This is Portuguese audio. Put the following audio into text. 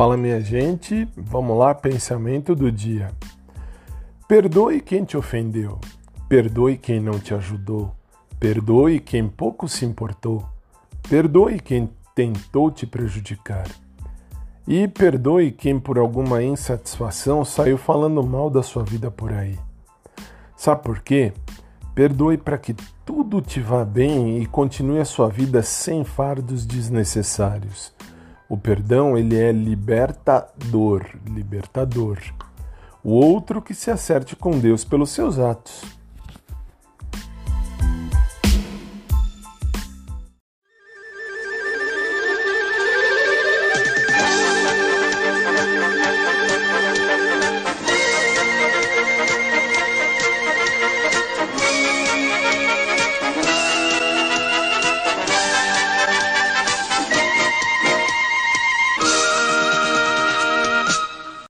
Fala minha gente, vamos lá, pensamento do dia. Perdoe quem te ofendeu, perdoe quem não te ajudou, perdoe quem pouco se importou, perdoe quem tentou te prejudicar. E perdoe quem por alguma insatisfação saiu falando mal da sua vida por aí. Sabe por quê? Perdoe para que tudo te vá bem e continue a sua vida sem fardos desnecessários. O perdão, ele é libertador, libertador. O outro que se acerte com Deus pelos seus atos.